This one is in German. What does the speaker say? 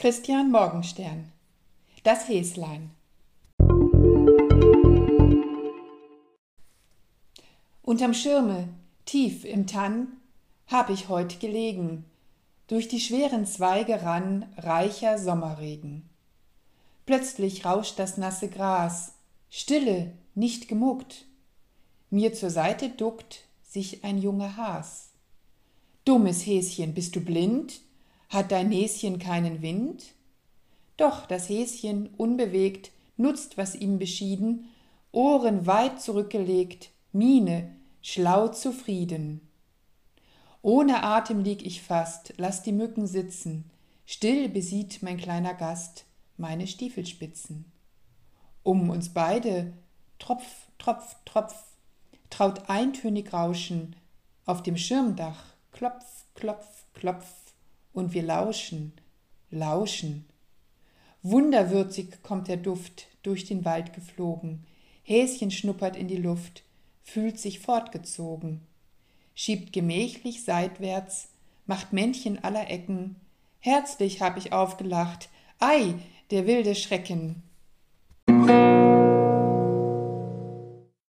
Christian Morgenstern Das Häslein Unterm Schirme, tief im Tann, hab ich heut gelegen, durch die schweren Zweige rann reicher Sommerregen. Plötzlich rauscht das nasse Gras, Stille, nicht gemuckt. Mir zur Seite duckt sich ein junger Has. Dummes Häschen, bist du blind? Hat dein Näschen keinen Wind? Doch das Häschen, unbewegt, nutzt, was ihm beschieden, Ohren weit zurückgelegt, Miene, schlau zufrieden. Ohne Atem lieg ich fast, lass die Mücken sitzen, still besieht mein kleiner Gast meine Stiefelspitzen. Um uns beide, Tropf, Tropf, Tropf, traut eintönig Rauschen, auf dem Schirmdach, klopf, klopf, klopf, und wir lauschen, lauschen. Wunderwürzig kommt der Duft durch den Wald geflogen, Häschen schnuppert in die Luft, fühlt sich fortgezogen, schiebt gemächlich seitwärts, macht Männchen aller Ecken, herzlich hab ich aufgelacht, ei, der wilde Schrecken,